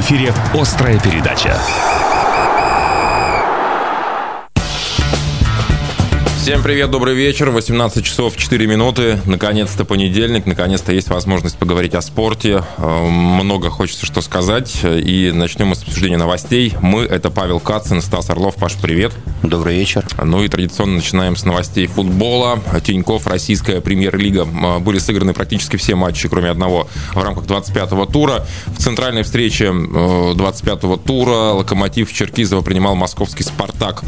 Эфире «Острая передача». Всем привет, добрый вечер. 18 часов 4 минуты. Наконец-то понедельник. Наконец-то есть возможность поговорить о спорте. Э, много хочется что сказать. И начнем мы с обсуждения новостей. Мы — это Павел Кацин, Стас Орлов. Паш, привет. Добрый вечер. Ну и традиционно начинаем с новостей футбола. Тиньков, российская премьер-лига. Э, были сыграны практически все матчи, кроме одного, в рамках 25-го тура. В центральной встрече 25-го э, тура Локомотив Черкизова принимал московский «Спартак».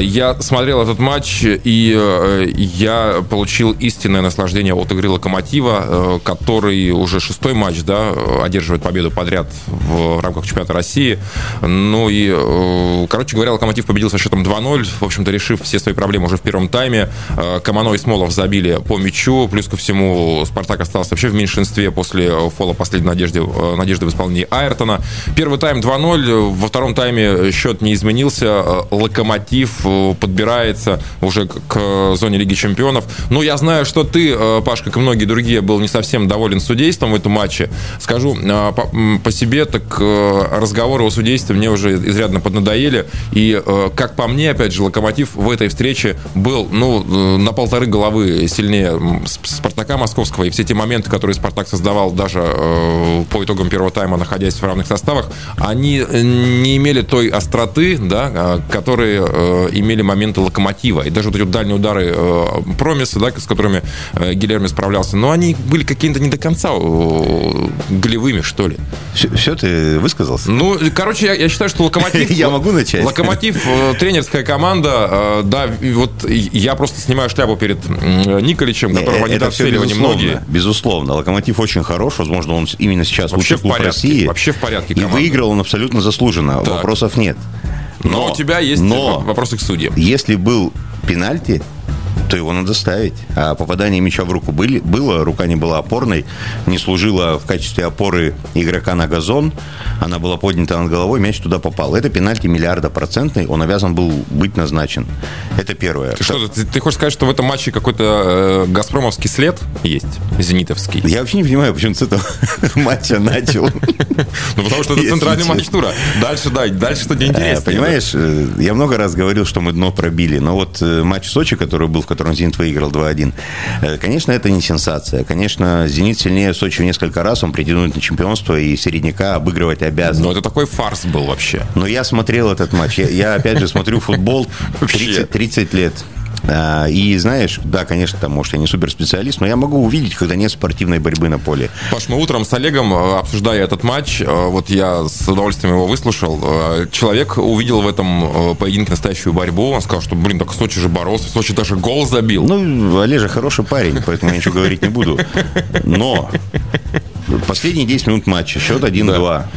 Я смотрел этот матч и э, я получил истинное наслаждение от игры Локомотива, э, который уже шестой матч, да, одерживает победу подряд в рамках чемпионата России. Ну и, э, короче говоря, Локомотив победил со счетом 2-0, в общем-то, решив все свои проблемы уже в первом тайме. Камано и Смолов забили по мячу, плюс ко всему Спартак остался вообще в меньшинстве после фола последней надежды, надежды в исполнении Айртона. Первый тайм 2-0, во втором тайме счет не изменился, Локомотив подбирается уже к зоне Лиги Чемпионов. Ну, я знаю, что ты, э, Паш, как и многие другие, был не совсем доволен судейством в этом матче. Скажу э, по, по себе, так э, разговоры о судействе мне уже изрядно поднадоели. И, как по мне, опять же, Локомотив в этой встрече был, ну, на полторы головы сильнее Спартака Московского. И все те моменты, которые Спартак создавал даже по итогам первого тайма, находясь в равных составах, они не имели той остроты, да, которые имели моменты Локомотива. И даже вот эти дальние удары э, Промиса, да, с которыми э, Гильерми справлялся, но они были какими-то не до конца э, голевыми, что ли. Все, все ты высказался? Ну, короче, я, я считаю, что Локомотив... Я могу начать? Локомотив, тренерская команда, да, вот я просто снимаю шляпу перед Николичем, которого не недооценивали многие. Безусловно. Локомотив очень хорош, возможно, он именно сейчас лучший клуб России. Вообще в порядке. И выиграл он абсолютно заслуженно, вопросов нет. Но, но у тебя есть но, вопросы к судьям. Если был пенальти, то его надо ставить. А попадание мяча в руку были, было, рука не была опорной, не служила в качестве опоры игрока на газон, она была поднята над головой, мяч туда попал. Это пенальти миллиарда процентный, он обязан был быть назначен. Это первое. Ты, что, ты, ты хочешь сказать, что в этом матче какой-то э, газпромовский след есть, зенитовский? Я вообще не понимаю, почему с этого матча начал. Ну, потому что это центральный матч тура. Дальше, да, дальше что-то интересное. Понимаешь, э, я много раз говорил, что мы дно пробили, но вот э, матч Сочи, который был, в котором «Зенит» выиграл 2-1. Э, конечно, это не сенсация. Конечно, «Зенит» сильнее Сочи в несколько раз, он претендует на чемпионство, и середняка обыгрывать обязан. Но это такой фарс был вообще. Но я смотрел этот матч. Я, я опять же, смотрю футбол 30, 30 лет. А, и знаешь, да, конечно, там, может, я не суперспециалист, но я могу увидеть, когда нет спортивной борьбы на поле. Паш, мы утром с Олегом, э, обсуждая этот матч, э, вот я с удовольствием его выслушал, э, человек увидел в этом поединке настоящую борьбу, он сказал, что, блин, так Сочи же боролся, Сочи даже гол забил. Ну, Олежа хороший парень, поэтому я ничего говорить не буду. Но последние 10 минут матча, счет 1-2. Да.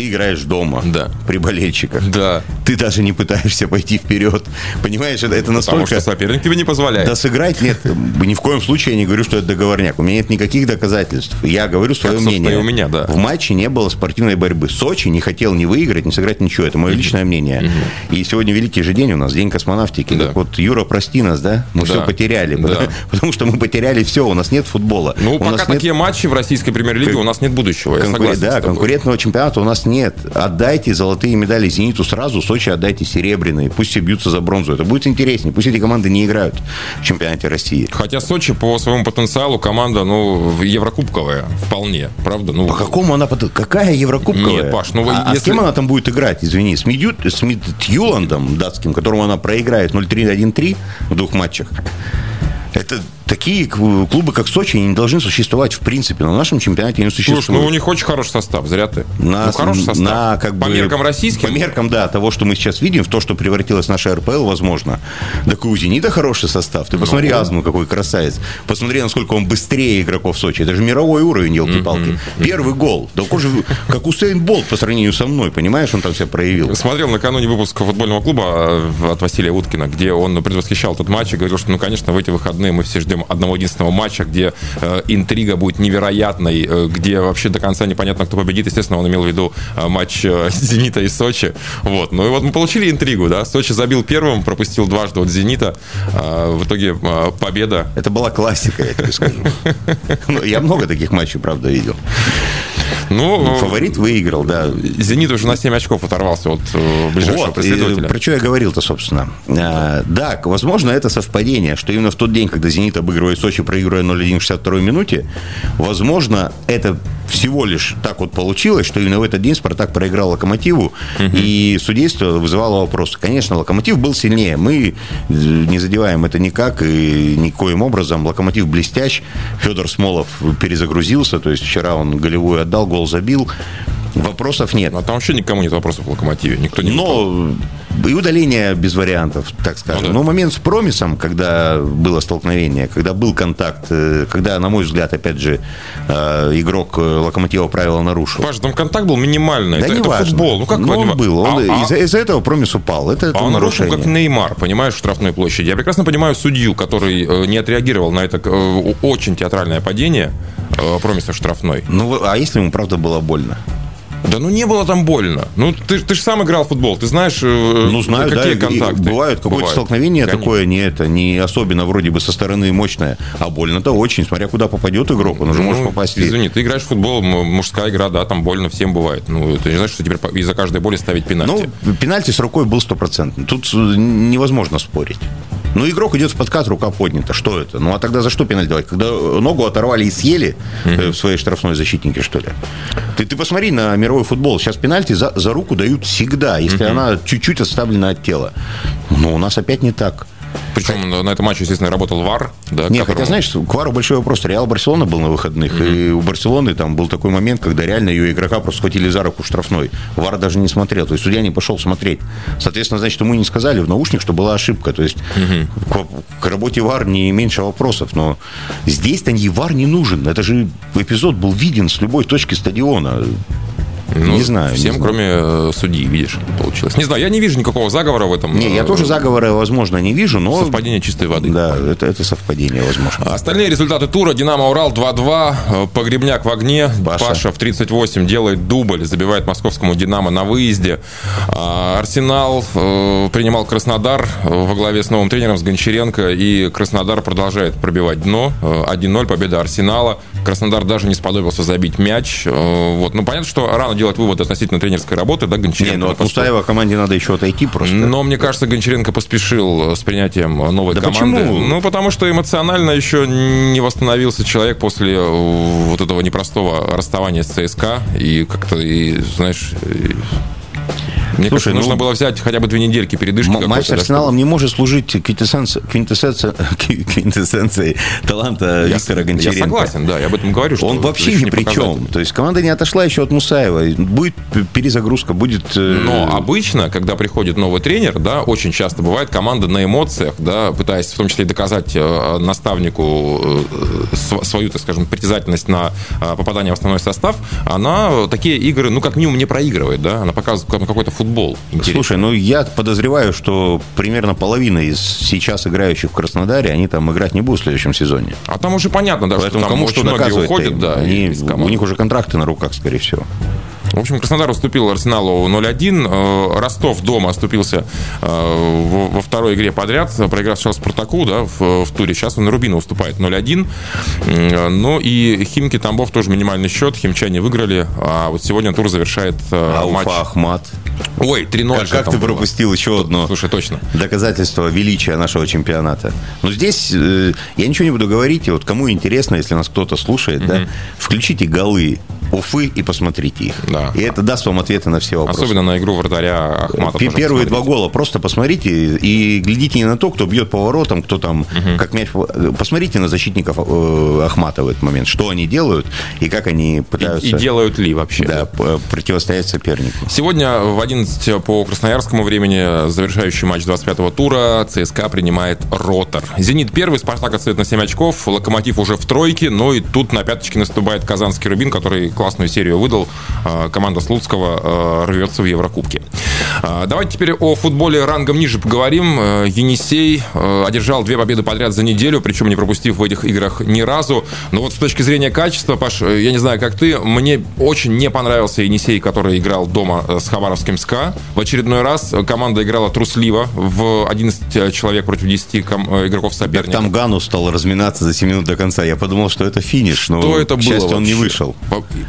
Ты играешь дома да. при болельщиках. Да. Ты даже не пытаешься пойти вперед. Понимаешь, это, это настолько... Потому что соперник тебе не позволяет. Да сыграть нет. Ни в коем случае я не говорю, что это договорняк. У меня нет никаких доказательств. Я говорю свое как, мнение. у меня, да. В матче не было спортивной борьбы. Сочи не хотел ни выиграть, ни сыграть ничего. Это мое личное мнение. И сегодня великий же день у нас, день космонавтики. Да. Так вот, Юра, прости нас, да? Мы да. все потеряли. Да. Потому, потому что мы потеряли все, у нас нет футбола. Ну, у пока нас такие нет... матчи в российской премьер-лиге, у нас нет будущего. Конкурен... Да, конкурентного чемпионата у нас нет отдайте золотые медали «Зениту» сразу, Сочи отдайте серебряные. Пусть все бьются за бронзу. Это будет интереснее. Пусть эти команды не играют в чемпионате России. Хотя Сочи по своему потенциалу команда, ну, еврокубковая вполне, правда? Ну, по какому она... Какая еврокубковая? Нет, Паш, ну... А, если... а с кем она там будет играть, извини? С, Медю... с Медюландом датским, которому она проиграет 0-3-1-3 в двух матчах? Это такие клубы, как Сочи, не должны существовать в принципе. На нашем чемпионате не существуют. Слушай, ну у них очень хороший состав, зря ты. На, ну, хороший состав. На, как по бы, меркам российским? По меркам, да, того, что мы сейчас видим, в то, что превратилась наша РПЛ, возможно. Так и у «Зенита» хороший состав. Ты посмотри, ну, Азму какой красавец. Посмотри, насколько он быстрее игроков Сочи. Это же мировой уровень, елки-палки. Первый гол. Да же, как Усейн Болт по сравнению со мной, понимаешь, он там себя проявил. Смотрел накануне выпуска футбольного клуба а, от Василия Уткина, где он предвосхищал этот матч и говорил, что, ну, конечно, в эти выходные мы все ждем одного единственного матча, где э, интрига будет невероятной, э, где вообще до конца непонятно, кто победит. Естественно, он имел в виду э, матч э, «Зенита» и «Сочи». Вот. Ну и вот мы получили интригу, да. Сочи забил первым, пропустил дважды от «Зенита». Э, в итоге э, победа. Это была классика, я тебе скажу. Ну, я много таких матчей, правда, видел. Ну, Фаворит выиграл, да. «Зенит» уже на 7 очков оторвался от э, ближайшего Вот, и преследователя. про что я говорил-то, собственно. А, да, возможно, это совпадение, что именно в тот день, когда «Зенит» обыгрывает Сочи, проигрывая 0-1 в 62 минуте, возможно, это всего лишь так вот получилось, что именно в этот день «Спартак» проиграл «Локомотиву», и судейство вызывало вопросы. Конечно, «Локомотив» был сильнее. Мы э, не задеваем это никак и никоим образом. «Локомотив» блестящ. Федор Смолов перезагрузился, то есть вчера он голевую отдал, гол забил. Вопросов нет. А там вообще никому нет вопросов в «Локомотиве». Никто не Но и удаление без вариантов, так скажем. Ну да. Но момент с промисом, когда было столкновение, когда был контакт, э, когда, на мой взгляд, опять же, э, игрок э, Локомотива правила нарушил. Паша, там контакт был минимальный. Да это, не это важно. футбол. Ну как Но он был. Он- А- а- из-за, из-за этого промис упал. Это, это А он нарушил нарушение. как Неймар, понимаешь, в штрафной площади. Я прекрасно понимаю судью, который не отреагировал на это очень театральное падение промиса в штрафной. Ну, а если ему правда было больно? Да ну не было там больно. Ну ты, ты же сам играл в футбол, ты знаешь, э, Ну, знаю, какие да, контакты. бывают какое-то Бывают. столкновение Конечно. такое, не это, не особенно вроде бы со стороны мощное, а больно-то очень, смотря куда попадет игрок, он уже может Ну, попасть. и- Извини, ты играешь в футбол, мужская игра, да, там больно всем бывает. Ну, ты не знаешь, что теперь из-за каждой боли ставить пенальти. Ну, пенальти с рукой был стопроцентный. Тут э, невозможно спорить. Ну, игрок идет в подкат, рука поднята. Что это? Ну, а тогда за что пенальти давать? Когда ногу оторвали и съели э, в своей штрафной защитнике, что ли? Ты, ты посмотри на мировой футбол. Сейчас пенальти за, за руку дают всегда, если она чуть-чуть отставлена от тела. Но у нас опять не так. Причем на этом матче, естественно, работал ВАР. Да, Не, которому- хотя, знаешь, к Вару большой вопрос. Реал Барселона был на выходных, и у Барселоны там был такой момент, когда реально ее игрока просто схватили за руку штрафной. Вар даже не смотрел, то есть судья не пошел смотреть. Соответственно, значит, ему не сказали в наушник, что была ошибка. То есть к, к работе Вар не меньше вопросов, но здесь-то и Вар не нужен. Это же эпизод был виден с любой точки стадиона. Ну, не знаю. не Всем, знаю. кроме э, судьи, видишь, получилось. Не знаю, я не вижу никакого заговора в этом. Не, я Э, тоже заговора, возможно, не вижу, но... Совпадение чистой воды. Да, это, это совпадение, возможно. Остальные результаты тура. Динамо Урал 2-2. э, Погребняк в огне. Паша. Паша, в 38 делает дубль. Забивает московскому Динамо на выезде. А, Арсенал э, принимал Краснодар во главе с новым тренером, с Гончаренко. И Краснодар продолжает пробивать дно. Э, 1-0 победа Арсенала. Краснодар даже не сподобился забить мяч. Э, Вот. Ну, понятно, что рано делать вывод относительно тренерской работы, да, Гончаренко. Не, ну от Мусаева команде надо еще отойти просто. но мне кажется, Гончаренко поспешил с принятием новой Да команды. почему? Ну, потому что эмоционально еще не восстановился человек после э, вот этого непростого расставания с ЦСКА. И как-то, и, знаешь... и- Мне Слушай, кажется, нужно ну, было взять хотя бы две недельки передышки. Матч с да, Арсеналом не может служить квинтэссенци- квинтэссенци- квинтэссенцией таланта Я, Виктора я Гончаренко. согласен, да, я об этом говорю. Что Он вообще ни при чем. То есть команда не отошла еще от Мусаева. Будет перезагрузка, будет... э, Но обычно, когда приходит новый тренер, да, очень часто бывает команда на эмоциях, да, пытаясь в том числе доказать э, наставнику э, св- свою, так скажем, притязательность на попадание в основной состав, она такие игры, ну, как минимум, не проигрывает, да, она показывает как- какой-то футбол. интересный. Слушай, ну я подозреваю, что примерно половина из сейчас играющих в Краснодаре, они там играть не будут в следующем сезоне. А там уже понятно, да, Поэтому что там кому что многие уходят, да, они, у них уже контракты на руках, скорее всего. В общем, Краснодар уступил Арсеналу 0-1. Э, Ростов дома оступился э, во второй игре подряд, проиграв сначала Спартаку да, в, в туре. Сейчас он Рубину уступает 0-1. М, Ну и Химки Тамбов тоже минимальный счет. Химчане выиграли. А вот сегодня тур завершает А матч. Уфа, Ахмат. Ой, 3-0. Как, как ты было. пропустил еще одно Слушай, точно. доказательство величия нашего чемпионата? Ну, здесь э, я ничего не буду говорить. И вот кому интересно, если нас кто-то слушает, да, включите голы Уфы и посмотрите их. Да. И это даст вам ответы на все вопросы. Особенно на игру вратаря тоже Первые два гола просто посмотрите и глядите не на то, кто бьет по воротам, кто там, как мяч... по- Посмотрите на защитников э, Ахмата в этот момент, что они делают и как они пытаются И, и делают ли вообще. да, п- противостоять сопернику. Сегодня в 11 по красноярскому времени завершающий матч 25-го тура ЦСКА принимает Ротор. «Зенит» первый, «Спартак» отстает на 7 очков, «Локомотив» уже в тройке, но и тут на пяточке наступает казанский «Рубин», который классную серию выдал, э, команда Слуцкого рвется в Еврокубке. Давайте теперь о футболе рангом ниже поговорим. Енисей одержал две победы подряд за неделю, причем не пропустив в этих играх ни разу. Но вот с точки зрения качества, Паш, я не знаю, как ты, мне очень не понравился Енисей, который играл дома с Хабаровским СКА. В очередной раз команда играла трусливо в 11 человек против 10 игроков соперника. Там Гану стал разминаться за 7 минут до конца. Я подумал, что это финиш, что но, это к счастью, было он не вышел.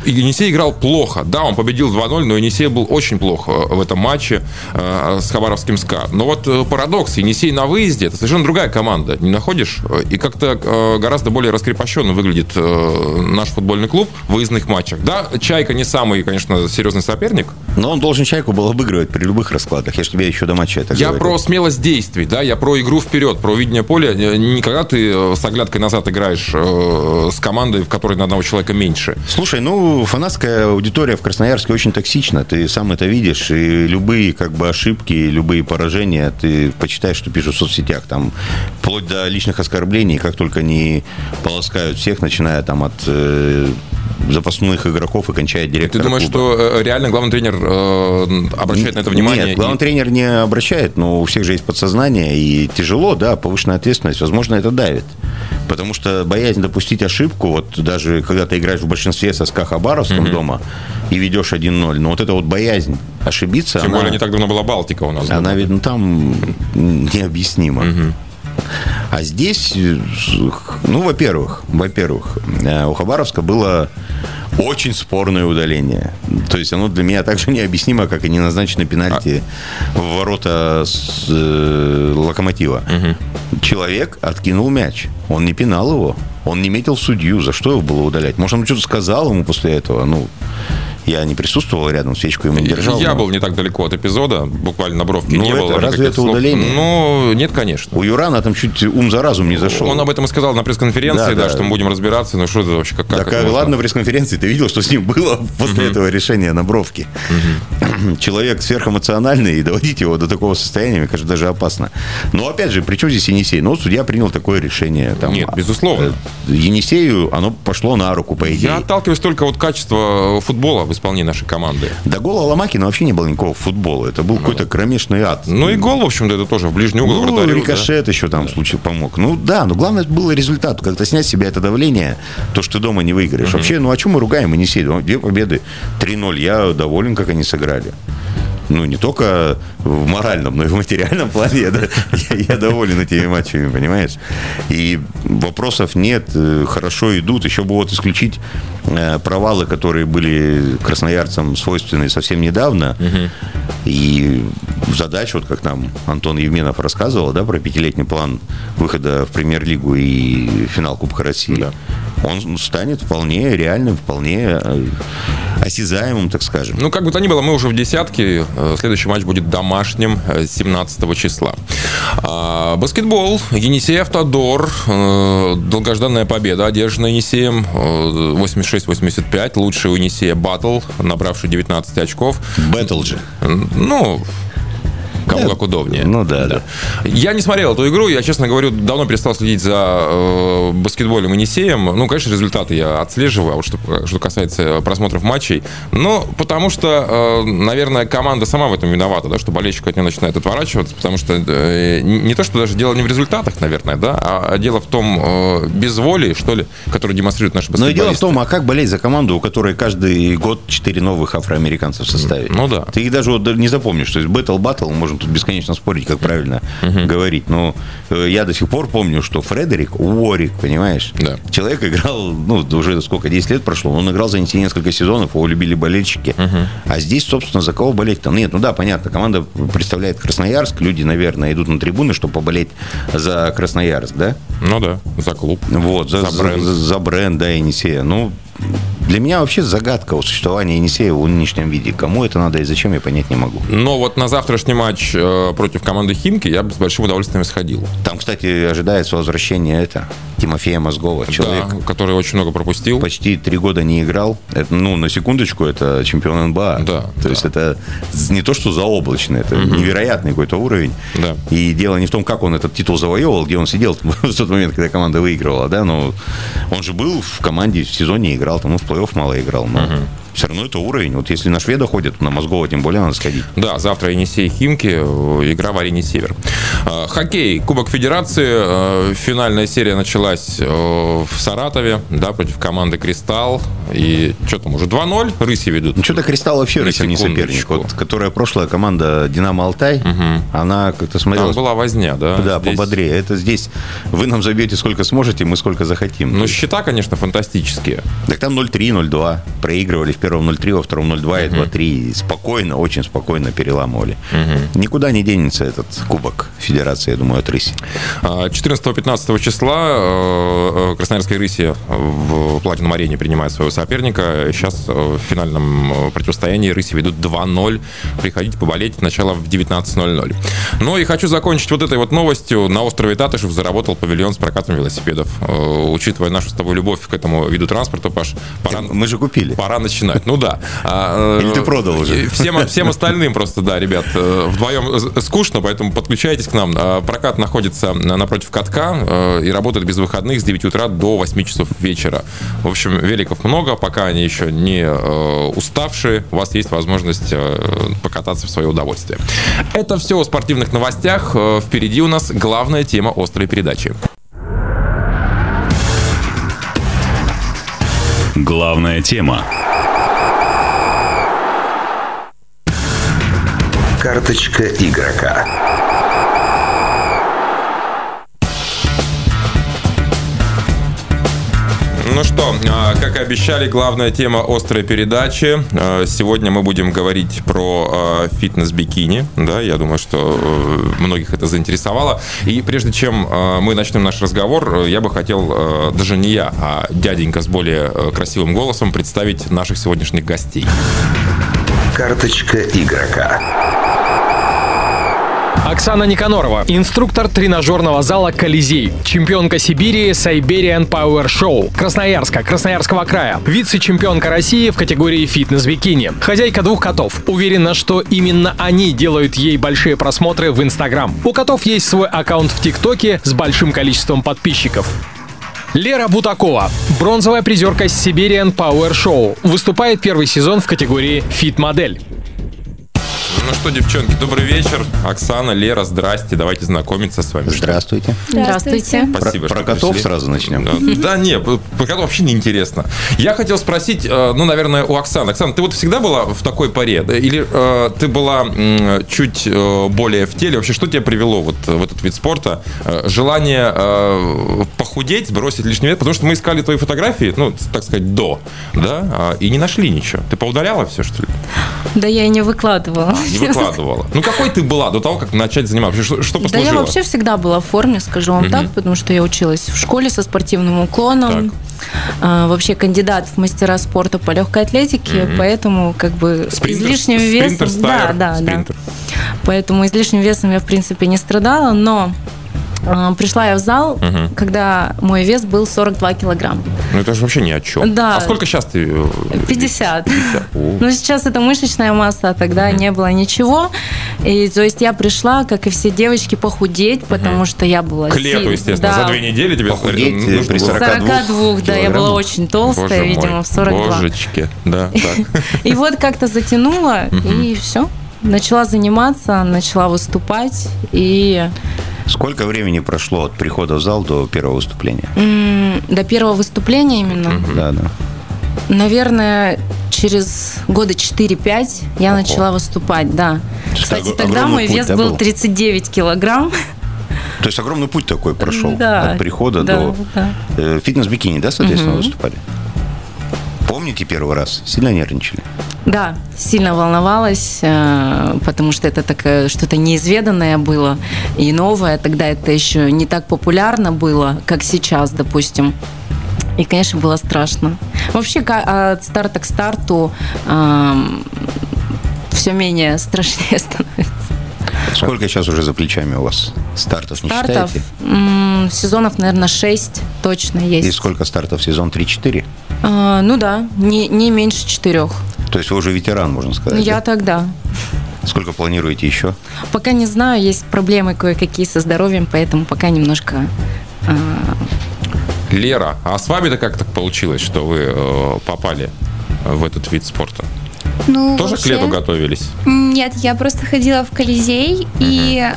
Енисей играл плохо. Да, он победил 2-0, но Енисей был очень плохо в этом матче э, с Хабаровским СКА. Но вот э, парадокс. Енисей на выезде – это совершенно другая команда. Не находишь? И как-то э, гораздо более раскрепощенно выглядит наш футбольный клуб в выездных матчах. Да, Чайка не самый, конечно, серьезный соперник. Но он должен Чайку был обыгрывать при любых раскладах. Я же тебе еще до матча это Я говорил. про смелость действий, да, я про игру вперед, про видение поля. Никогда ты с оглядкой назад играешь с командой, в которой на одного человека меньше. Слушай, ну, фанатская аудитория в Красноярске очень токсична. Ты сам это видишь. И любые как бы ошибки, любые поражения, ты почитаешь, что пишут в соцсетях. Там вплоть до личных оскорблений, как только они полоскают всех, начиная там от э, запасных игроков и кончая директором. Ты думаешь, клуба. что э, реально главный тренер э, обращает на это внимание? Нет, главный и... тренер не обращает, но у всех же есть подсознание, и тяжело, да, повышенная ответственность, возможно, это давит. Потому что боязнь допустить ошибку, вот даже когда ты играешь в большинстве со СКА Хабаровском mm-hmm. дома и ведешь 1-0, но вот эта вот боязнь ошибиться... Тем она, более не так давно была Балтика у нас. Она, видно, там необъяснима. Mm-hmm. А здесь, ну, во-первых, во-первых, э, у Хабаровска было очень спорное удаление. То есть оно для меня также необъяснимо, как и неназначенный пенальти а... в ворота с, э, локомотива. Угу. Человек откинул мяч. Он не пинал его. Он не метил судью. За что его было удалять? Может, он что-то сказал ему после этого? Ну, я не присутствовал рядом, свечку ему держал. Я но... был не так далеко от эпизода, буквально на бровке ну, не это, было. Разве это слов. удаление? Ну, нет, конечно. У Юрана там чуть ум за разум не зашел. Он об этом и сказал на пресс-конференции, да, да, да, что мы будем разбираться. Ну, что это вообще, как, как Так, ладно, пресс-конференции, ты видел, что с ним было после этого решения на бровке. Человек сверхэмоциональный, и доводить его до такого состояния, мне кажется, даже опасно. Но, опять же, при чем здесь Енисей? Ну, судья принял такое решение. Там, нет, безусловно. Э, Енисею оно пошло на руку, по идее. Я отталкиваюсь только от качества футбола в исполнении нашей команды. До гола Ломакина вообще не было никакого футбола. Это был ну, какой-то кромешный ад. Ну и гол, в общем-то, это тоже в ближний угол ну, вратарю. рикошет да. еще там в случае помог. Ну да, но главное было результат. Как-то снять с себя это давление, то, что ты дома не выиграешь. Угу. Вообще, ну о чем мы ругаем Енисей? Две победы, 3-0. Я доволен, как они сыграли ну, не только в моральном, но и в материальном плане я, я, я доволен этими матчами, понимаешь? И вопросов нет, э, хорошо идут. Еще бы вот исключить провалы, которые были красноярцам свойственны совсем недавно. Угу. И задача, вот как нам Антон Евменов рассказывал, да, про пятилетний план выхода в премьер-лигу и финал Кубка России. Да. Он станет вполне реальным, вполне э, осязаемым, так скажем. Ну, как бы то ни было, мы уже в десятке. Э, следующий матч будет домашним 17 э, числа. А, баскетбол. Енисей Автодор. Э, долгожданная победа одержана Енисеем. 86-85. Лучший у Енисея Батл, набравший 19 очков. Бэтл же. Ну, Кому как удобнее. Ну да, да. Я не смотрел эту игру. Я, честно говорю, давно перестал следить за э, баскетболем и Енисеем. Ну, конечно, результаты я отслеживаю, а вот что, что касается просмотров матчей. Но потому что, э, наверное, команда сама в этом виновата, да, что болельщик от нее начинает отворачиваться, потому что э, не то, что даже дело не в результатах, наверное, да, а, а дело в том э, безволии, что ли, которую демонстрируют наши баскетболисты. Но дело в том, а как болеть за команду, у которой каждый год четыре новых афроамериканцев в составе? Ну да. Ты их даже вот не запомнишь. То есть бэтл-баттл, можем тут бесконечно спорить, как правильно угу. говорить. Но э, я до сих пор помню, что Фредерик Уорик, понимаешь? Да. Человек играл, ну, уже сколько, 10 лет прошло, он играл за несколько сезонов, его любили болельщики. Угу. А здесь, собственно, за кого болеть-то? Нет, ну да, понятно, команда представляет Красноярск, люди, наверное, идут на трибуны, чтобы поболеть за Красноярск, да? Ну да, за клуб. Вот, за, за бренд, за, за бренд да, Енисея. Ну, для меня вообще загадка о существовании Енисея в нынешнем виде. Кому это надо и зачем, я понять не могу. Но вот на завтрашний матч э, против команды Химки я бы с большим удовольствием сходил. Там, кстати, ожидается возвращение это Тимофея Мозгова. Человек, да, который очень много пропустил. Почти три года не играл. Это, ну, на секундочку, это чемпион НБА. Да. То да. есть это не то, что заоблачно, это угу. невероятный какой-то уровень. Да. И дело не в том, как он этот титул завоевывал, где он сидел в тот момент, когда команда выигрывала, да, но он же был в команде в сезоне играл, там, ну, в плей-офф мало играл, но... Угу. Все равно это уровень. Вот если на шведа ходят, на Мозгова тем более надо сходить. Да, завтра Енисей Химки, э, игра в арене Север. Э, хоккей, Кубок Федерации, э, финальная серия началась в Саратове, да, против команды Кристалл. И что там, уже 2-0 рыси ведут? Ну, что-то Кристалл вообще рыси не соперник. Вот, которая прошлая команда Динамо Алтай, угу. она как-то смотрелась... Там была возня, да? Да, здесь... пободрее. Это здесь вы нам забьете сколько сможете, мы сколько захотим. Ну, счета, конечно, фантастические. Так там 0-3, 0-2. Проигрывали в первом 0-3, во втором 0-2 и 2-3. Спокойно, очень спокойно переламывали. Угу. Никуда не денется этот кубок Федерации, я думаю, от Рыси. 14-15 числа э, э, Красноярская Рыси в Платином арене принимает своего соперника. Сейчас в финальном противостоянии Рыси ведут 2-0. Приходите поболеть. Начало в 19.00. Ну и хочу закончить вот этой вот новостью. На острове Татышев заработал павильон с прокатом велосипедов. Э, учитывая нашу с тобой любовь к этому виду транспорта, Паш, пора... Мы же купили. Пора начинать. Ну да. А, Или ты продал уже? Всем, всем остальным просто, да, ребят, э, вдвоем скучно, поэтому подключайтесь к нам. А, прокат находится напротив катка э, и работает без выходных с 9 утра до 8 часов вечера. В общем, великов много, пока они еще не уставшие, у вас есть возможность покататься в свое удовольствие. Это все о спортивных новостях. Впереди у нас главная тема острой передачи. Главная тема. Карточка игрока. Ну что, а, как и обещали, главная тема острой передачи. А, сегодня мы будем говорить про а, фитнес-бикини. Да, я думаю, что э, многих это заинтересовало. И прежде чем мы начнем наш разговор, я бы хотел, даже не я, а дяденька с более э, красивым голосом представить наших сегодняшних гостей. Карточка игрока. Оксана Никанорова, инструктор тренажерного зала «Колизей», чемпионка Сибири Siberian Power Show, Красноярска, Красноярского края, вице-чемпионка России в категории фитнес-бикини, хозяйка двух котов. Уверена, что именно они делают ей большие просмотры в Инстаграм. У котов есть свой аккаунт в ТикТоке с большим количеством подписчиков. Лера Бутакова, бронзовая призерка Siberian Power Show, выступает первый сезон в категории «Фит-модель». Ну что, девчонки, добрый вечер. Оксана, Лера, здрасте. Давайте знакомиться с вами. Здравствуйте. Здравствуйте. Спасибо, про, про котов пришли. сразу начнем. Да, да не, про котов вообще не интересно. Я хотел спросить, э, ну, наверное, у Оксаны. Оксана, ты вот всегда была в такой паре? Или э, ты была э, чуть э, более в теле? Вообще, что тебя привело вот в этот вид спорта? Э, желание э, похудеть, сбросить лишний вес? Потому что мы искали твои фотографии, ну, так сказать, до, да, и не нашли ничего. Ты поудаляла все, что ли? Да я и не выкладывала. Не выкладывала. Ну, какой ты была до того, как начать заниматься? Что, что послужило? Да я вообще всегда была в форме, скажу вам угу. так, потому что я училась в школе со спортивным уклоном. А, вообще кандидат в мастера спорта по легкой атлетике, угу. поэтому как бы спринтер, излишним весом... Да, да, спринтер. да. Поэтому излишним весом я, в принципе, не страдала, но пришла я в зал, угу. когда мой вес был 42 килограмма. Ну это же вообще ни о чем. Да. А сколько сейчас ты? 50. 50. Ну сейчас это мышечная масса, а тогда угу. не было ничего. И то есть я пришла, как и все девочки, похудеть, потому угу. что я была... К лету, естественно. Да. За две недели тебе похудеть нужно при 42 42, да, я была очень толстая, Боже видимо, мой. в 42. Божечки, да. И вот как-то затянула, и все. Начала заниматься, начала выступать, и Сколько времени прошло от прихода в зал до первого выступления? до первого выступления именно? Да, да. Наверное, через года 4-5 я Ого. начала выступать, да. Кстати, тогда мой вес да, был 39 килограмм. То есть огромный путь такой прошел да, от прихода да, до да. Э, фитнес-бикини, да, соответственно, угу. выступали? Помните первый раз? Сильно нервничали? Да, сильно волновалась, э, потому что это такое что-то неизведанное было и новое. Тогда это еще не так популярно было, как сейчас, допустим. И, конечно, было страшно. Вообще, от старта к старту эм, все менее страшнее становится. Сколько сейчас уже за плечами у вас стартов, стартов не считаете? сезонов, наверное, 6 точно есть. И сколько стартов? Сезон 3-4? А, ну да, не, не меньше четырех. То есть вы уже ветеран, можно сказать? Я да? тогда. Сколько планируете еще? Пока не знаю, есть проблемы кое-какие со здоровьем, поэтому пока немножко... А... Лера, а с вами-то как так получилось, что вы э, попали в этот вид спорта? Ну, Тоже вообще- к лету готовились? Нет, я просто ходила в Колизей, и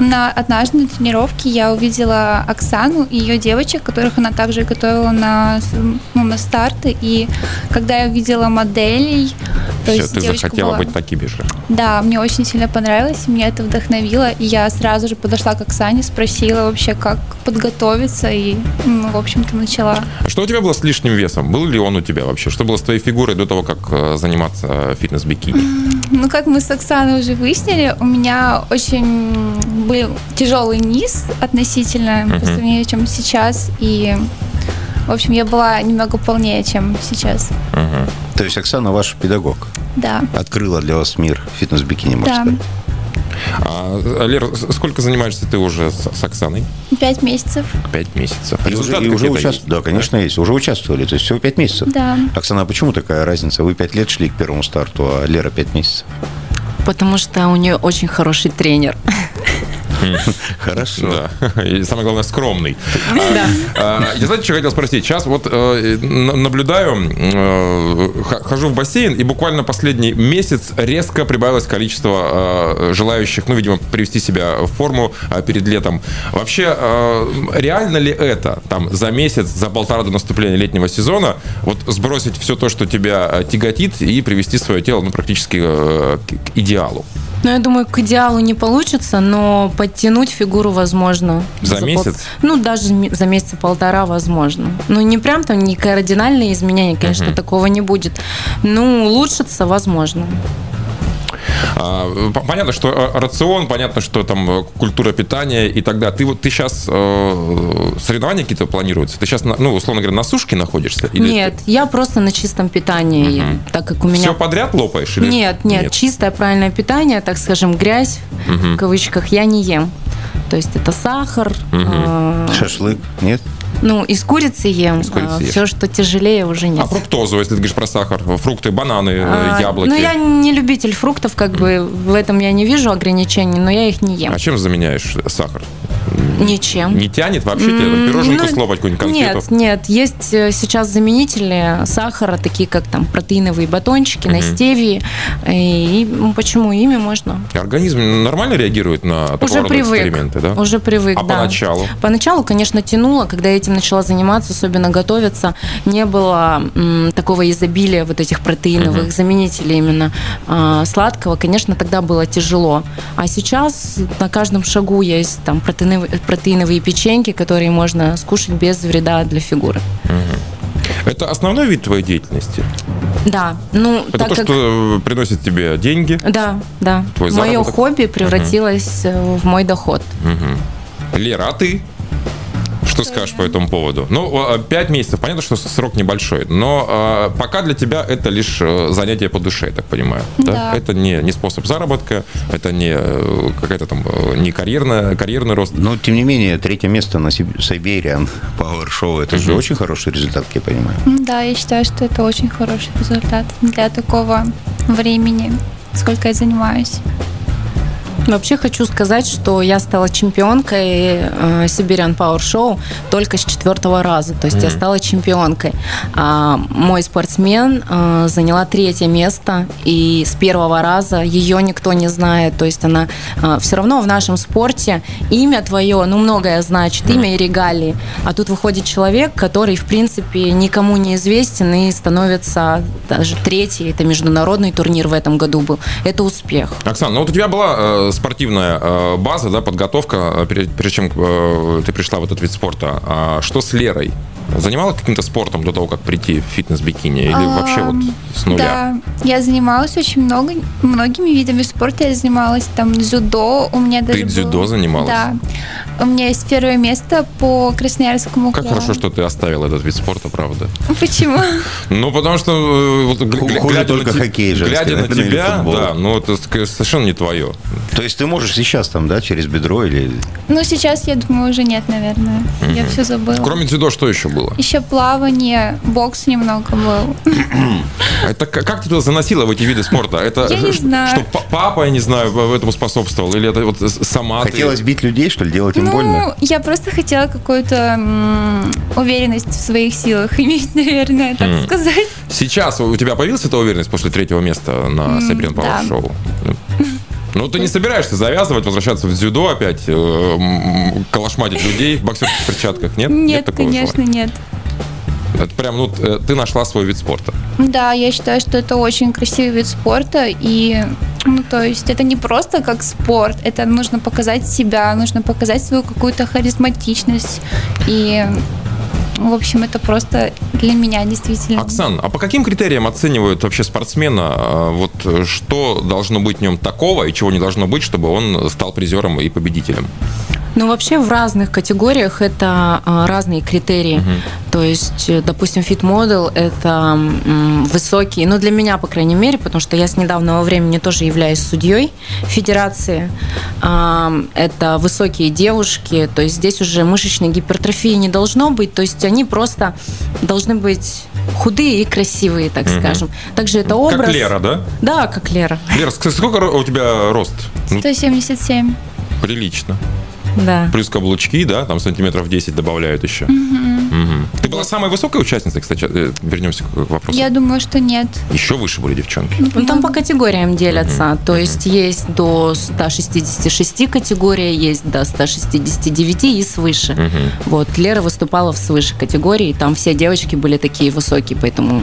на, однажды на тренировке я увидела Оксану и ее девочек, которых она также готовила на, ну, на старты. И когда я увидела моделей, то Всё, есть ты захотела была- быть такими же. Да, мне очень сильно понравилось, меня это вдохновило. И я сразу же подошла к Оксане, спросила вообще, как подготовиться, и, ну, в общем-то, начала. А Что у тебя было с лишним весом? Был ли он у тебя вообще? Что было с твоей фигурой до того, как э, заниматься фитнес-бикини? Ну, как мы с Оксаной уже выяснили, у меня очень был тяжелый низ относительно Мгм. по сравнению, чем сейчас. И, в общем, я была немного полнее, чем сейчас. Мгм. То есть Оксана ваш педагог. Да. Открыла для вас мир фитнес-бикини, можно Да. сказать. А, Лер, сколько занимаешься ты уже с, с Оксаной? Пять месяцев. Пять месяцев. И уже, Результаты и уже какие-то участвовали. Да, конечно, есть. Уже участвовали. То есть всего пять месяцев. Да. Оксана, а почему такая разница? Вы пять лет шли к первому старту, а Лера пять месяцев. Потому что у нее очень хороший тренер. Хорошо. Да. И самое главное, скромный. Да. А, Я знаете, что хотел спросить? Сейчас вот э, наблюдаю, э, хожу в бассейн, и буквально последний месяц резко прибавилось количество э, желающих, ну, видимо, привести себя в форму перед летом. Вообще, реально ли это там за месяц, за полтора до наступления летнего сезона, вот сбросить все то, что тебя тяготит, и привести свое тело, ну, практически к идеалу? Ну, я думаю, к идеалу не получится, но подтянуть фигуру возможно. За пол- месяц? Ну, даже за месяца полтора возможно. Ну, не прям там не кардинальные изменения, конечно, Мгм. такого не будет. Ну, улучшится возможно. А, Понятно, что э, рацион, понятно, что там э, культура питания и так далее. Ты вот ты сейчас соревнования какие-то планируются? Ты сейчас, ну, условно говоря, на сушке находишься? Нет, я просто на чистом питании, Мгм. так как у меня... Все подряд лопаешь? Или... Нет, нет, чистое правильное питание, так скажем, грязь Мгм. в кавычках я не ем. То есть это сахар, Мгм. э, Шашлык? Нет? Ну, из курицы ем, Из курицы ешь. все, что тяжелее, уже нет. А фруктозу, если ты говоришь про сахар, фрукты, бананы, э, А, яблоки. Ну, я не любитель фруктов, как бы в этом я не вижу ограничений, но я их не ем. А чем заменяешь сахар? Ничем. Не тянет вообще тебя? М, Пироженку ну, слопать, какую-нибудь конфету? Нет, нет, есть э, сейчас заменители сахара, такие как там протеиновые батончики на стевии. И, ну, почему ими можно? Организм нормально реагирует на такого Уже привык. эксперименты, да? Уже привык, А да. поначалу? Поначалу, конечно, тянуло, когда я этим начала заниматься, особенно готовиться, не было м, такого изобилия вот этих протеиновых Мгм. заменителей именно а, сладкого. Конечно, тогда было тяжело. А сейчас на каждом шагу есть там протеиновые, протеиновые печеньки, которые можно скушать без вреда для фигуры. Это основной вид твоей деятельности? Да, ну Это так то, как... что э, приносит тебе деньги? Да, да. Твой Мое заработок? хобби превратилось э, в мой доход. Мгм. Лера, а ты? Что скажешь по этому поводу? Ну, а, пять месяцев, понятно, что срок небольшой, но а, пока для тебя это лишь э, занятие по душе, я так понимаю. Да. Это не, не способ заработка, это не э, какая-то там э, не карьерная, карьерный рост. Но, тем не менее, третье место на Siberian Power Show, это же Мгм. очень хороший результат, я понимаю. Да, я считаю, что это очень хороший результат для такого времени, сколько я занимаюсь. Вообще хочу сказать, что я стала чемпионкой э, Siberian Power Show только с четвертого раза. То есть я стала чемпионкой. А мой спортсмен э, заняла третье место, и с первого раза ее никто не знает. То есть она все равно в нашем спорте имя твое, ну, многое значит, имя и регалии. А тут выходит человек, который, в принципе, никому не известен и становится даже третий. Это международный турнир в этом году был. Это успех. Оксана, ну вот у тебя была э, спортивная э, база, да, подготовка, э, прежде чем э, ты пришла в этот вид спорта. А что с Лерой? Занималась каким-то спортом до того, как прийти в фитнес-бикини? Или А, вообще вот с нуля? Да, я занималась очень много, многими видами спорта. Я занималась там дзюдо. У меня даже Ты было- дзюдо занималась? Да. У меня есть первое место по Красноярскому Как краю. хорошо, что ты оставил этот вид спорта, правда. Почему? Ну, потому что, э, вот, Хуже глядя только хоккей женский, глядя на тебя, да, ну, это совершенно не твое. То То есть ты можешь сейчас там, да, через бедро или... Ну, сейчас, я думаю, уже нет, наверное. Я все забыла. Кроме дзюдо, что еще было? Еще плавание, бокс немного был. Это к- как ты туда заносила в эти виды спорта? Это Я не знаю. что па- папа, я не знаю, в- этому способствовал? Или это вот сама ты? Хотелось бить людей, что ли, делать им Ну, больно? я просто хотела какую-то уверенность в своих силах иметь, наверное, так М. сказать. Сейчас у тебя появилась эта уверенность после третьего места на М, Сайберин Пауэр да. Шоу? Ну, ты не собираешься завязывать, возвращаться в дзюдо опять, э, калашматить людей в боксерских перчатках? Нет? Нет, конечно, нет. Это прям, ну, э, ты нашла свой вид спорта. Да, я считаю, что это очень красивый вид спорта, и, ну, то есть это не просто как спорт, это нужно показать себя, нужно показать свою какую-то харизматичность, и, в общем, это просто для меня действительно. Оксан, а по каким критериям оценивают вообще спортсмена? а, Вот э, что должно быть в нем такого и чего не должно быть, чтобы он стал призером и победителем? Ну, вообще в разных категориях это а, разные критерии. То есть, э, допустим, model это высокий, ну, для меня, по крайней мере, потому что я с недавнего времени тоже являюсь судьей федерации. Это высокие девушки, то есть здесь уже мышечной гипертрофии не должно быть, то есть они просто должны быть худые и красивые, так Мгм. скажем. Также это образ. Как Лера, да? Да, как Лера. Лера, ск- сколько у тебя рост? Ну, 177. прилично. Да. Плюс каблучки, да, там сантиметров 10 добавляют еще. Мгм. Ты была самой высокой участницей, кстати, э, вернемся к вопросу. Я думаю, что нет. Еще выше были девчонки. Ну, там по категориям делятся. То есть есть до 166 категория, есть до 169 и свыше. Мгм. Вот, Лера выступала в свыше категории, там все девочки были такие высокие, поэтому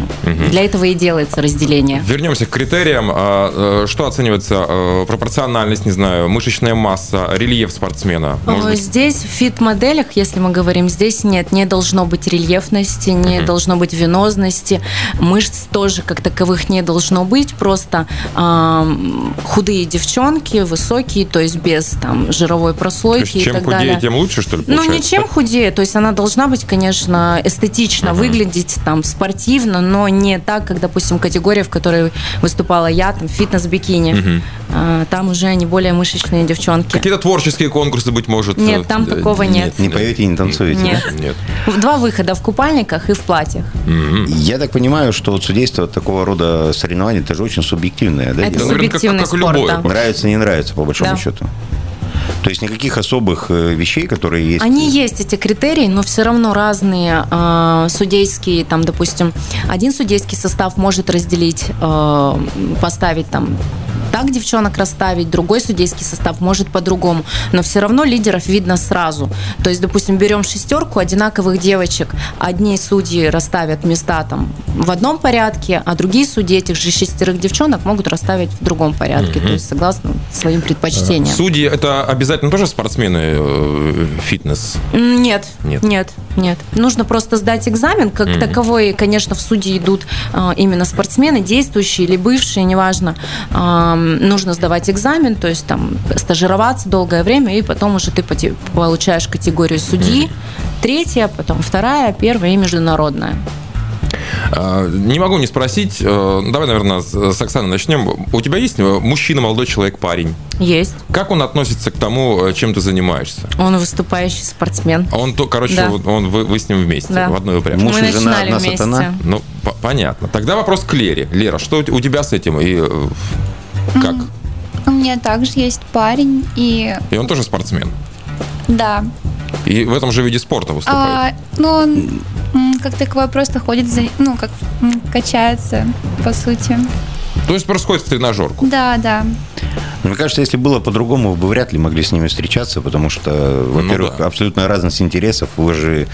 для этого и делается разделение. Вернемся к критериям. А, э, Что оценивается? Э, Пропорциональность, не знаю, мышечная масса, рельеф спортсмена? Может Э, быть, Здесь в фит-моделях, если мы говорим, здесь нет, не должно быть рельефности, не должно быть венозности, мышц тоже как таковых не должно быть, просто ам, худые девчонки, высокие, то есть без там жировой то прослойки есть и чем так худее, далее. тем лучше, что ли, Ну, получается? ничем худее. То есть она должна быть, конечно, эстетично выглядеть, там, спортивно, но не так, как, допустим, категория, в которой выступала я, там, фитнес-бикини. А, Там уже они более мышечные девчонки. Какие-то творческие конкурсы, быть может? Нет, э, там такого нет. Не поете, не танцуете. Нет. Нет. Два выхода в купальниках и в платьях. Я так понимаю, что вот судейство от такого рода соревнований, это же очень субъективное, да? Это дело? как- субъективный как спорт, любое. да. Нравится, не нравится, по большому Да. счету. То есть никаких особых э, вещей, которые есть. Они есть, эти критерии, но все равно разные э, судейские, там, допустим, один судейский состав может разделить, э, поставить там так девчонок расставить, другой судейский состав может по-другому, но все равно лидеров видно сразу. То есть, допустим, берем шестерку одинаковых девочек, одни судьи расставят места там в одном порядке, а другие судьи этих же шестерых девчонок могут расставить в другом порядке, то есть согласно своим предпочтениям. Судьи это обязательно тоже спортсмены э, фитнес? Нет, Нет. нет, нет, Нужно просто сдать экзамен. Как таковой, конечно, в суде идут а, именно спортсмены, действующие или бывшие, неважно. Ам, нужно сдавать экзамен, то есть там стажироваться долгое время, и потом уже ты получаешь категорию судьи. Третья, потом вторая, первая и международная. А, Не могу не спросить. э, Давай, наверное, с Оксаны начнем. У тебя есть э, мужчина, молодой человек, парень? Есть. Как он относится к тому, э, чем ты занимаешься? Он выступающий спортсмен. Он, то, короче, Да. вот он, вы, вы с ним вместе, Да. в одной упряжке. Муж Мы и жена одна вместе. сатана. Ну, по- понятно. Тогда вопрос к Лере. Лера, что у те- у тебя с этим? И как? У меня также есть парень, и И он тоже спортсмен. да. И в этом же виде спорта выступает. А, ну, он как таковой просто ходит за, ну, как качается, по сути. То есть просто ходит в тренажерку. Да, да. Мне кажется, если было по-другому, вы бы вряд ли могли с ними встречаться, потому что, во-первых, да. абсолютная разность интересов, вы же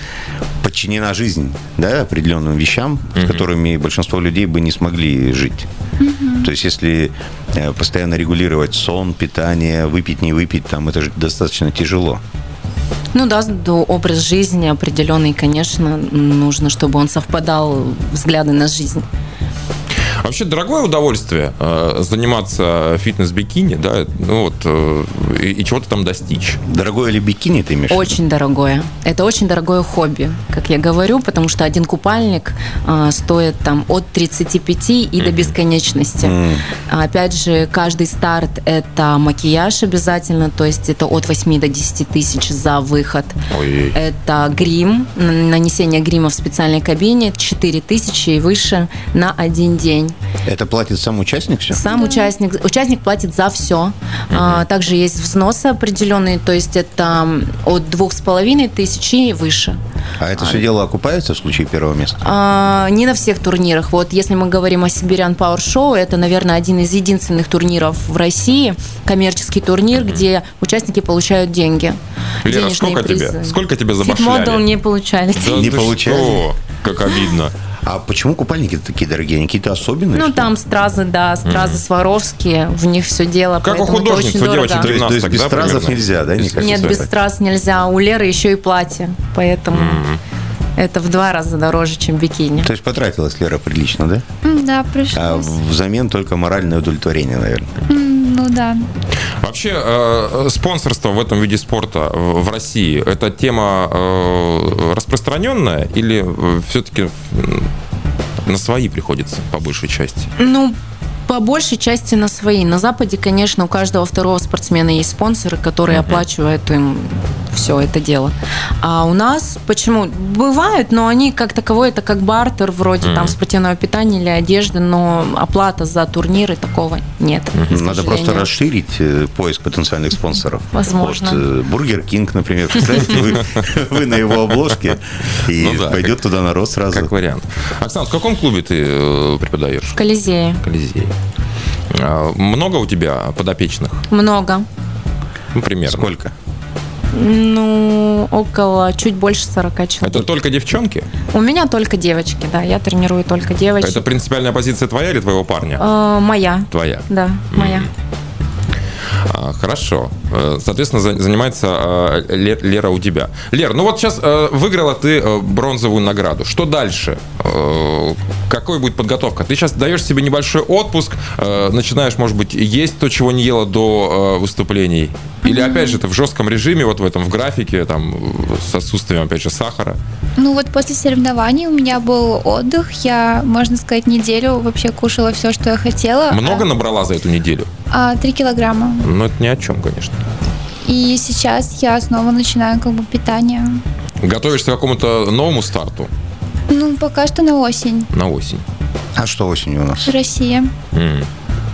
подчинена жизнь, да, определенным вещам, с которыми большинство людей бы не смогли жить. То есть, если э, постоянно регулировать сон, питание, выпить, не выпить, там это же достаточно тяжело. Ну да, образ жизни определенный, конечно, нужно, чтобы он совпадал взгляды на жизнь. Вообще дорогое удовольствие э, заниматься фитнес-бикини, да, ну вот, э, и, и чего-то там достичь. Дорогое ли бикини ты имеешь? Очень дорогое. Это очень дорогое хобби, как я говорю, потому что один купальник а, стоит там от 35 и до бесконечности. А, Опять же, каждый старт это макияж обязательно, то есть это от 8 до 10 тысяч за выход. Ой. Это грим, нанесение грима в специальной кабине 4 тысячи и выше на один день. Это платит сам участник все? Сам участник, участник платит за все. А, также есть взносы определенные, то есть это от двух с половиной тысяч и выше. А это все дело окупается в случае первого места? А, не на всех турнирах. Вот если мы говорим о Siberian Power Show, это, наверное, один из единственных турниров в России, коммерческий турнир, где участники получают деньги. Лера, сколько тебе? призы. Сколько тебе Фитмодел забашляли? не получали. Да Не получали? что? Как обидно. А почему купальники такие дорогие? Они какие-то особенные? Ну, там стразы, да, стразы Сваровские, в них все дело. Как у художниц, у девочек дорого. То есть, без да, стразов примерно? нельзя, да? Никак? Нет, без страз нельзя. У Леры еще и платье, поэтому это в два раза дороже, чем бикини. То есть потратилась Лера прилично, да? Да, А пришлось. взамен только моральное удовлетворение, наверное. Ну да. Вообще, э, спонсорство в этом виде спорта в в России – это тема э, распространенная или все-таки на свои приходится по большей части? Ну, по большей части на свои. На Западе, конечно, у каждого второго спортсмена есть спонсоры, которые оплачивают им все это дело. А у нас почему? Бывают, но они как таковой, это как бартер, вроде там спортивного питания или одежды, но оплата за турниры такого нет. к Надо просто расширить э, поиск потенциальных спонсоров. Возможно. Вот, э, Burger King, например. Представляете, вы, вы на его обложке, и Ну да, пойдет как- туда народ сразу. Как вариант. Оксана, в каком клубе ты э, преподаешь? В Колизее. Колизей. А, Много у тебя подопечных? Много. Ну, примерно. Сколько? Ну, около чуть больше 40 человек. Это только девчонки? У меня только девочки, да, я тренирую только девочек. Это принципиальная позиция твоя или твоего парня? Э, моя, Твоя. да, моя. А, Хорошо. Э, Соответственно, за- занимается э, Ле- Лера у тебя. Лер, ну вот сейчас э, выиграла ты бронзовую награду. Что дальше? Какой будет подготовка? Ты сейчас даешь себе небольшой отпуск, начинаешь, может быть, есть то, чего не ела до выступлений? Или, опять же, ты в жестком режиме, вот в этом, в графике, там, с отсутствием, опять же, сахара? Ну вот после соревнований у меня был отдых. Я, можно сказать, неделю вообще кушала все, что я хотела. Много набрала за эту неделю? А, Три килограмма. Ну, это ни о чем, конечно. И сейчас я снова начинаю как бы питание. Готовишься к какому-то новому старту Ну, пока что на осень. на осень? А что осенью у нас? Россия. М.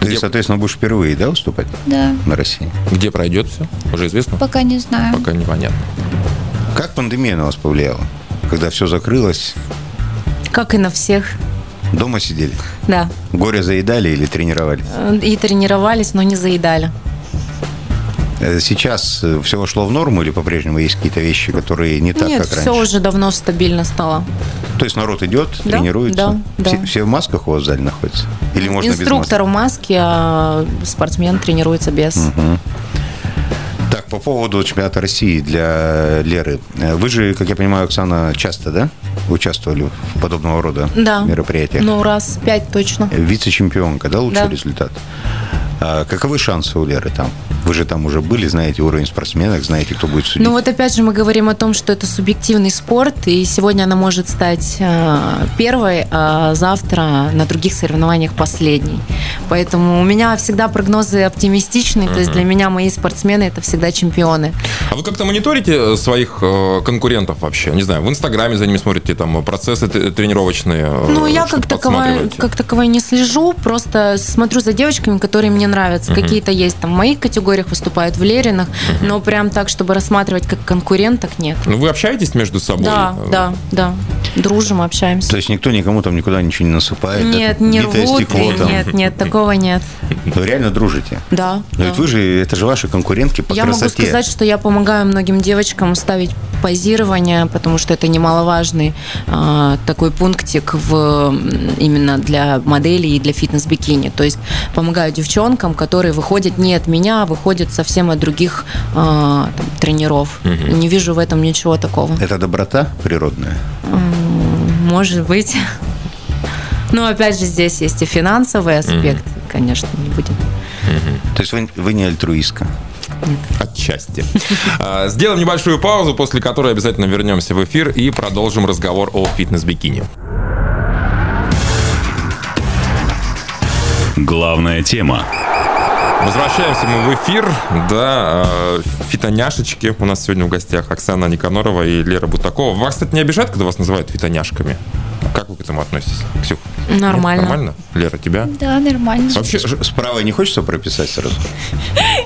Ты, Где- соответственно, будешь впервые, да, выступать Да. на России? Где пройдет все? Уже известно? Пока не знаю. Пока непонятно. Как пандемия на вас повлияла? Когда все закрылось, Как и на всех, дома сидели? да. Горе заедали или тренировались? Э, И тренировались, но не заедали. Э, Сейчас все вошло в норму или по-прежнему есть какие-то вещи, которые не так, Нет, как все раньше? уже давно стабильно стало. То есть народ идет, Да, тренируется? да, Все, да. все в масках у вас в зале находятся? Или можно Инструктор в маске, а спортсмен тренируется без. без маски? Так, по поводу чемпионата России для Леры. Э, Вы же, как я понимаю, Оксана, часто, да, участвовали в подобного рода Да. мероприятиях? Ну, раз пять точно. Вице-чемпионка, да, лучший Да. результат? А каковы шансы у Леры там? Вы же там уже были, знаете уровень спортсменок, знаете, кто будет судить. Ну вот опять же мы говорим о том, что это субъективный спорт, и сегодня она может стать э, первой, а завтра на других соревнованиях последней. Поэтому у меня всегда прогнозы оптимистичные, то есть для меня мои спортсмены это всегда чемпионы. А вы как-то мониторите своих э, конкурентов вообще? Не знаю, в Инстаграме за ними смотрите, там, процессы тренировочные? э, Ну, я как таковая, подсматриваете? как таковой не слежу, просто смотрю за девочками, которые мне нравятся. Какие-то есть там в моих категориях выступают в Леринах, но прям так, чтобы рассматривать как конкуренток, нет. Ну, вы общаетесь между собой? Да, Э, да, да. Дружим, общаемся. То есть никто никому там никуда ничего не насыпает? Нет, не рвут, стекло и там? нет, нет, такого нет. Вы реально дружите? Да. Но да. ведь вы же, это же ваши конкурентки по Я красоте. могу сказать, что я помогаю многим девочкам ставить позирование, потому что это немаловажный а, такой пунктик в, именно для моделей и для фитнес-бикини. То есть помогаю девчонкам, которые выходят не от меня, а выходят совсем от других а, там, тренеров. Не вижу в этом ничего такого. Это доброта природная? Может быть. Ну, опять же, здесь есть и финансовый аспект, конечно, не будем. То есть вы, вы не альтруистка? Отчасти. А, Сделаем небольшую паузу, после которой обязательно вернемся в эфир и продолжим разговор о фитнес-бикини. Главная тема. Возвращаемся мы в эфир. Да, э, фитоняшечки. У нас сегодня в гостях Оксана Никанорова и Лера Бутакова. Вас, кстати, не обижает, когда вас называют фитоняшками? Как вы к этому относитесь, Ксюх? Нет? Нормально. Нормально? Лера, тебя? Да, нормально. Вообще, Справа не хочется прописать сразу?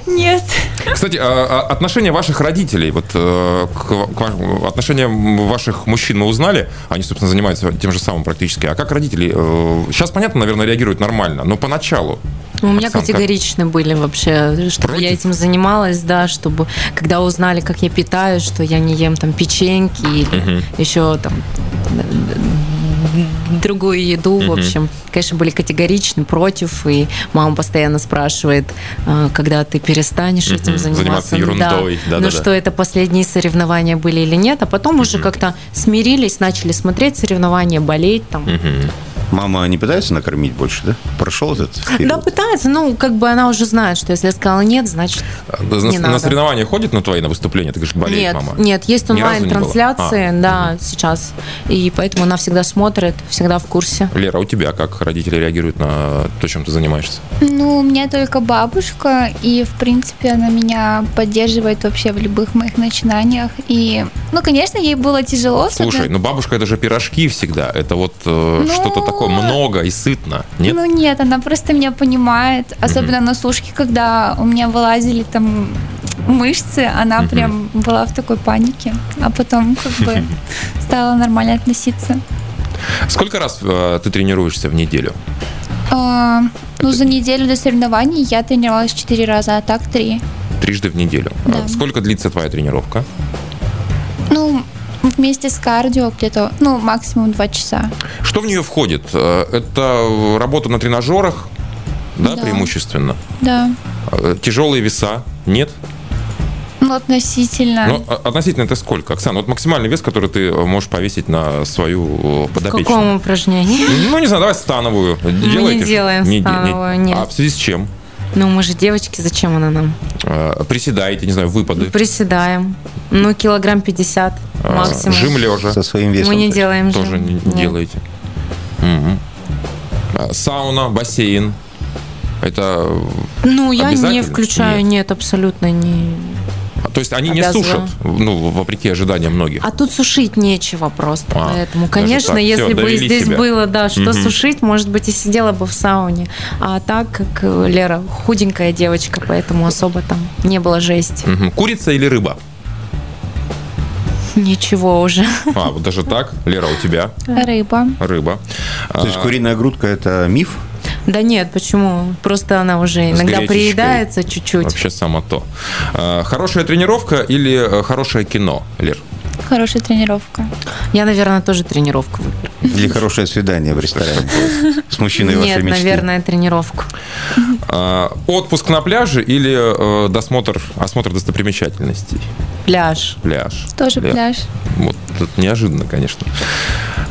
Нет. Кстати, а, а, отношения ваших родителей, вот э, к, отношения ваших мужчин мы узнали, они, собственно, занимаются тем же самым практически. А как родители? э, сейчас, понятно, наверное, реагируют нормально, но поначалу. У меня Оксан, как? категоричны были вообще, чтобы я Против? этим занималась, да, чтобы когда узнали, как я питаюсь, что я не ем там печеньки или еще там другую еду, в общем, конечно, были категоричны против, и мама постоянно спрашивает, а, когда ты перестанешь этим Мгм. Заниматься заниматься. Ну ерундой. Да. Да-да-да. Ну что, это последние соревнования были или нет, а потом уже как-то смирились, начали смотреть соревнования, болеть там. Мама не пытается накормить больше, да? Прошел этот Да, период? пытается, ну, как бы она уже знает, что если я сказала нет, значит На, не на надо. соревнования ходит на твои на выступления? Ты говоришь, болеет нет, мама? нет, есть онлайн-трансляции? А, да, сейчас. И поэтому она всегда смотрит, всегда в курсе. Лера, а у тебя как родители реагируют на то, чем ты занимаешься? Ну, у меня только бабушка, и, в принципе, она меня поддерживает вообще в любых моих начинаниях. И, ну, конечно, ей было тяжело. Слушай, ну бабушка это же пирожки всегда. Это вот э, Ну, что-то такое много и сытно. Нет? Ну нет, она просто меня понимает, особенно на сушке, когда у меня вылазили там мышцы, она прям была в такой панике, а потом как бы стала нормально относиться. Сколько раз э, ты тренируешься в неделю? А, ну, за неделю до соревнований я тренировалась четыре раза, а так три. Трижды в неделю. Да. А Сколько длится твоя тренировка? Вместе с кардио где-то, ну, максимум два часа. Что в нее входит? Э, Это работа на тренажерах, да, Да. преимущественно? Да. Э, Тяжелые веса? Нет? Ну, относительно. Ну, а- относительно это сколько? Оксана, вот максимальный вес, который ты э, можешь повесить на свою э, В подопечную. каком упражнении? Ну, не знаю, давай становую. Делаете же? делаем Не де- не- становую, нет. А в связи с чем? Ну, мы же девочки, зачем она нам? Э, Приседаете, не знаю, выпады. Приседаем. Ну, килограмм 50 А, максимум. Жим лежа. Со своим весом. Мы не есть. делаем жим. Тоже не Нет. делаете. Мгм. А, Сауна, бассейн. Это, Ну, я не включаю, Нет. нет, абсолютно не. То есть они не Обязываю. сушат, ну, вопреки ожиданиям многих. А тут сушить нечего просто. А, Поэтому, конечно, так. Если бы довели здесь себя. было, да, что Мгм. сушить, может быть, и сидела бы в сауне. А так, как э, Лера, худенькая девочка, поэтому особо там не было жести. Мгм. Курица или рыба? Ничего уже. А, вот даже так. Лера, у тебя Рыба. рыба. То есть А, куриная грудка – это миф? Да нет, почему? Просто она уже С иногда гречечкой. приедается чуть-чуть. Вообще само то. А, Хорошая тренировка или э, хорошее кино, Лер? Хорошая тренировка. Я, наверное, тоже тренировку выберу. Или хорошее свидание в ресторане с мужчиной вашей Нет, мечты? наверное, тренировку. А, Отпуск на пляже или э, досмотр, осмотр достопримечательностей? Пляж. Пляж. Тоже пляж. Вот тут неожиданно, конечно.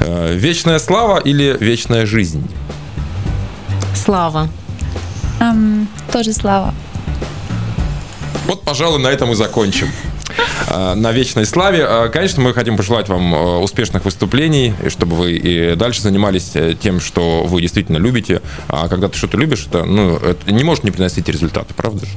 Э, Вечная слава или вечная жизнь? Слава. Ам, тоже слава. Вот, пожалуй, на этом и закончим. Э, На вечной славе. Э, Конечно, мы хотим пожелать вам э, успешных выступлений, и чтобы вы и дальше занимались э, тем, что вы действительно любите. А когда ты что-то любишь, это, ну, это не может не приносить результаты, правда же?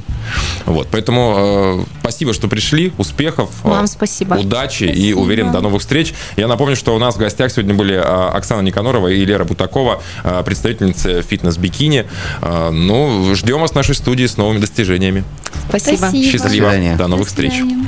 Вот, поэтому э, спасибо, что пришли, успехов, Вам спасибо. удачи и Спасибо. уверен до новых встреч. Я напомню, что у нас в гостях сегодня были Оксана Никанорова и Лера Бутакова, представительницы фитнес-бикини. Ну, ждем вас в нашей студии с новыми достижениями. Спасибо. Спасибо. Счастливо. свидания. До новых До встреч. свидания.